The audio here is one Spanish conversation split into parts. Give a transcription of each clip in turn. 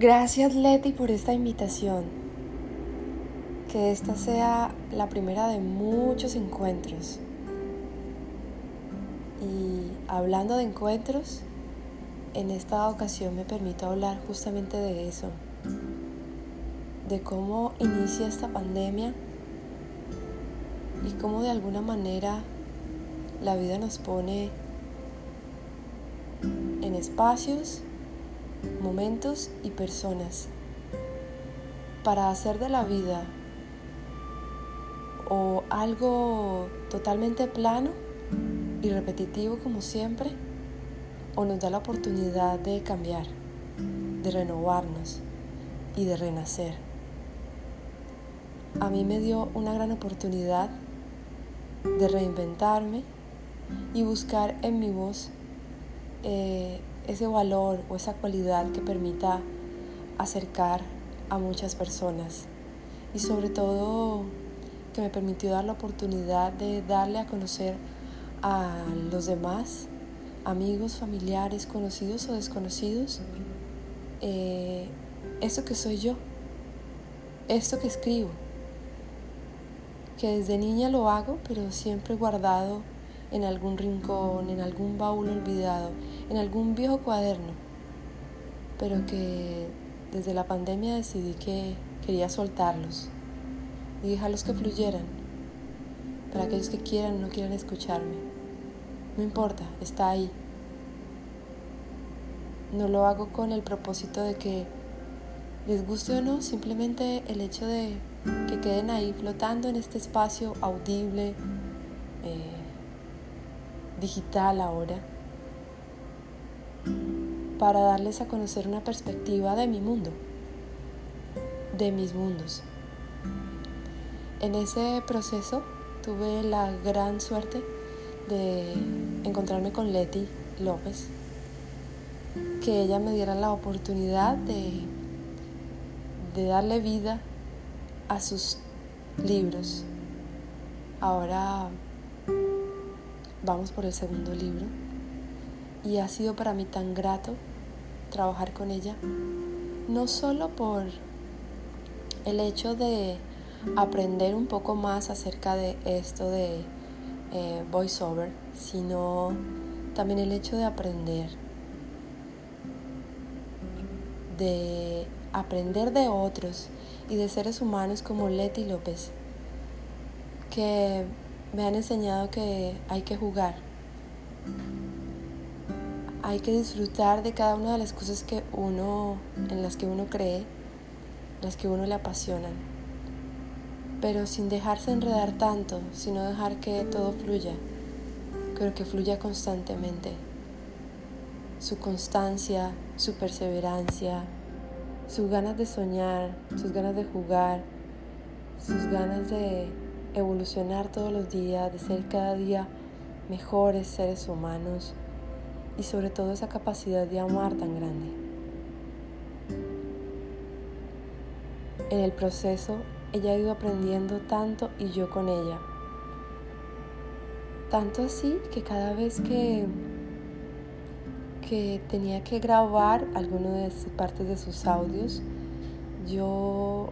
Gracias Leti por esta invitación. Que esta sea la primera de muchos encuentros. Y hablando de encuentros, en esta ocasión me permito hablar justamente de eso, de cómo inicia esta pandemia y cómo de alguna manera la vida nos pone en espacios momentos y personas para hacer de la vida o algo totalmente plano y repetitivo como siempre, o nos da la oportunidad de cambiar, de renovarnos y de renacer. A mí me dio una gran oportunidad de reinventarme y buscar en mi voz eh, ese valor o esa cualidad que permita acercar a muchas personas. Y sobre todo que me permitió dar la oportunidad de darle a conocer a los demás, amigos, familiares, conocidos o desconocidos, eh, esto que soy yo, esto que escribo, que desde niña lo hago, pero siempre guardado en algún rincón, en algún baúl olvidado, en algún viejo cuaderno, pero que desde la pandemia decidí que quería soltarlos y dejarlos que fluyeran para aquellos que quieran o no quieran escucharme. No importa, está ahí. No lo hago con el propósito de que les guste o no, simplemente el hecho de que queden ahí flotando en este espacio audible, digital ahora para darles a conocer una perspectiva de mi mundo, de mis mundos. En ese proceso tuve la gran suerte de encontrarme con Leti López, que ella me diera la oportunidad de, de darle vida a sus libros. Ahora vamos por el segundo libro. Y ha sido para mí tan grato trabajar con ella, no solo por el hecho de aprender un poco más acerca de esto de eh, voiceover, sino también el hecho de aprender, de aprender de otros y de seres humanos como Leti López, que me han enseñado que hay que jugar. Hay que disfrutar de cada una de las cosas que uno, en las que uno cree, las que uno le apasionan. Pero sin dejarse enredar tanto, sino dejar que todo fluya. Pero que fluya constantemente. Su constancia, su perseverancia, sus ganas de soñar, sus ganas de jugar, sus ganas de evolucionar todos los días, de ser cada día mejores seres humanos y sobre todo esa capacidad de amar tan grande. En el proceso ella ha ido aprendiendo tanto y yo con ella. Tanto así que cada vez que, que tenía que grabar alguna de sus partes de sus audios, yo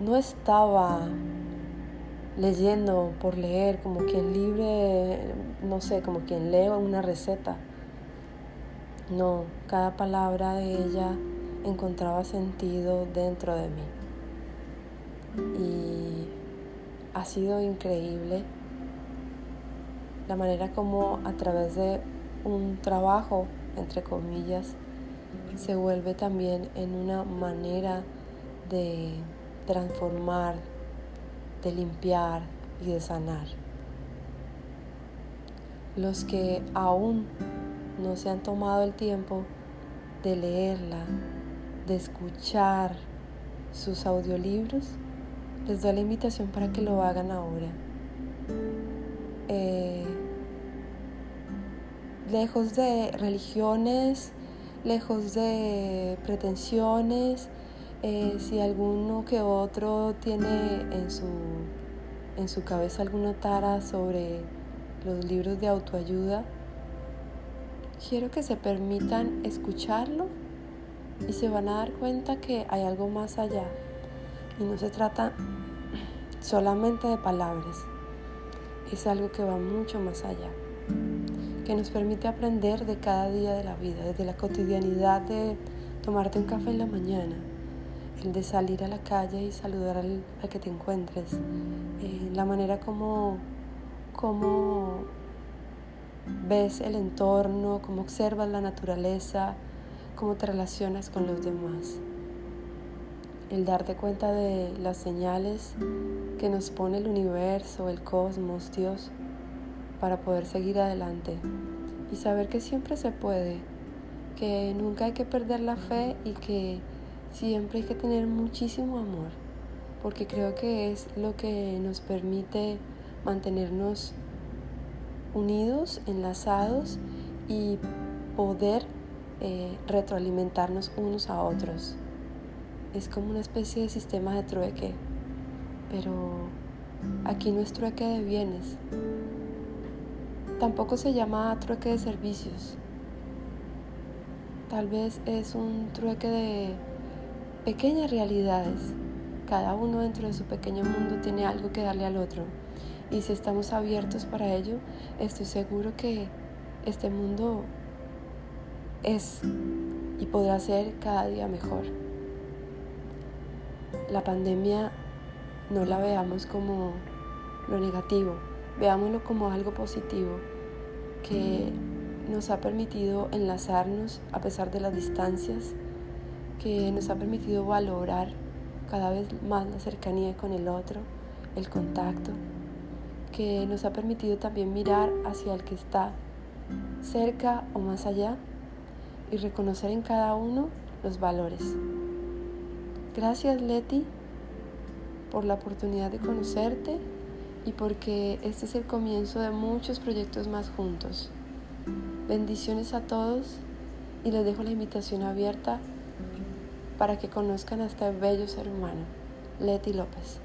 no estaba leyendo por leer, como quien libre, no sé, como quien lee una receta. No, cada palabra de ella encontraba sentido dentro de mí. Y ha sido increíble la manera como a través de un trabajo, entre comillas, se vuelve también en una manera de transformar, de limpiar y de sanar. Los que aún no se han tomado el tiempo de leerla, de escuchar sus audiolibros, les doy la invitación para que lo hagan ahora. Eh, lejos de religiones, lejos de pretensiones, eh, si alguno que otro tiene en su, en su cabeza alguna tara sobre los libros de autoayuda, quiero que se permitan escucharlo y se van a dar cuenta que hay algo más allá. Y no se trata solamente de palabras, es algo que va mucho más allá, que nos permite aprender de cada día de la vida, desde la cotidianidad de tomarte un café en la mañana, el de salir a la calle y saludar al, que te encuentres, eh, la manera como, como ves el entorno, cómo observas la naturaleza, cómo te relacionas con los demás. El darte cuenta de las señales que nos pone el universo, el cosmos, Dios, para poder seguir adelante y saber que siempre se puede, que nunca hay que perder la fe y que siempre hay que tener muchísimo amor, porque creo que es lo que nos permite mantenernos unidos, enlazados y poder eh, retroalimentarnos unos a otros. Es como una especie de sistema de trueque, pero aquí no es trueque de bienes. Tampoco se llama trueque de servicios. Tal vez es un trueque de pequeñas realidades. Cada uno dentro de su pequeño mundo tiene algo que darle al otro. Y si estamos abiertos para ello, estoy seguro que este mundo es y podrá ser cada día mejor. La pandemia no la veamos como lo negativo, veámoslo como algo positivo que nos ha permitido enlazarnos a pesar de las distancias, que nos ha permitido valorar cada vez más la cercanía con el otro, el contacto, que nos ha permitido también mirar hacia el que está cerca o más allá y reconocer en cada uno los valores. Gracias Leti por la oportunidad de conocerte y porque este es el comienzo de muchos proyectos más juntos. Bendiciones a todos y les dejo la invitación abierta para que conozcan a este bello ser humano, Leti López.